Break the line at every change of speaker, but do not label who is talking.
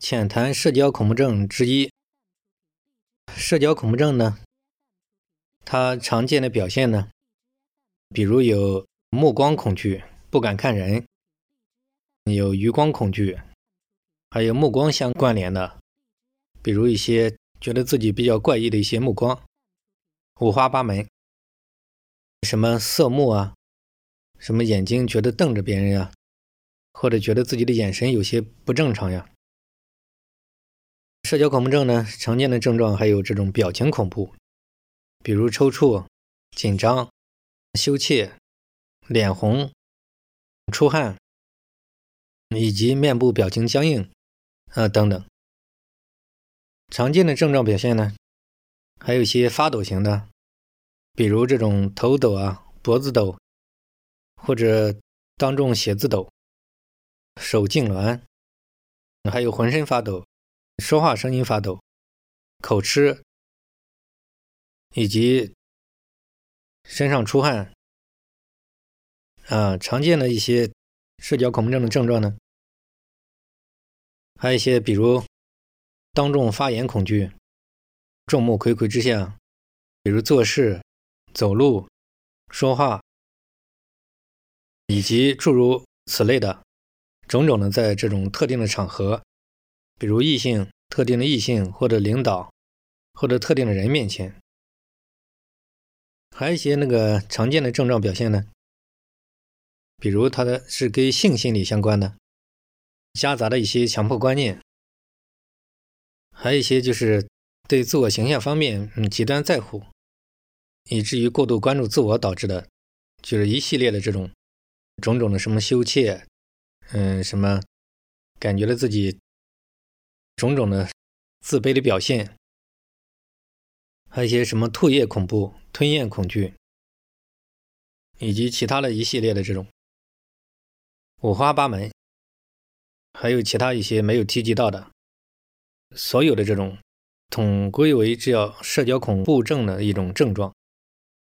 浅谈社交恐怖症之一。社交恐怖症呢，它常见的表现呢，比如有目光恐惧，不敢看人；有余光恐惧，还有目光相关联的，比如一些觉得自己比较怪异的一些目光，五花八门，什么色目啊，什么眼睛觉得瞪着别人呀，或者觉得自己的眼神有些不正常呀。社交恐怖症呢，常见的症状还有这种表情恐怖，比如抽搐、紧张、羞怯、脸红、出汗，以及面部表情僵硬，啊等等。常见的症状表现呢，还有一些发抖型的，比如这种头抖啊、脖子抖，或者当众写字抖、手痉挛，还有浑身发抖。说话声音发抖、口吃，以及身上出汗，啊，常见的一些社交恐怖症的症状呢，还有一些比如当众发言恐惧、众目睽睽之下，比如做事、走路、说话，以及诸如此类的种种的，在这种特定的场合。比如异性、特定的异性或者领导，或者特定的人面前，还有一些那个常见的症状表现呢。比如他的是跟性心理相关的，夹杂的一些强迫观念，还有一些就是对自我形象方面嗯极端在乎，以至于过度关注自我导致的，就是一系列的这种种种的什么羞怯，嗯，什么感觉了自己。种种的自卑的表现，还有一些什么唾液恐怖、吞咽恐惧，以及其他的一系列的这种五花八门，还有其他一些没有提及到的，所有的这种统归为这叫社交恐怖症的一种症状。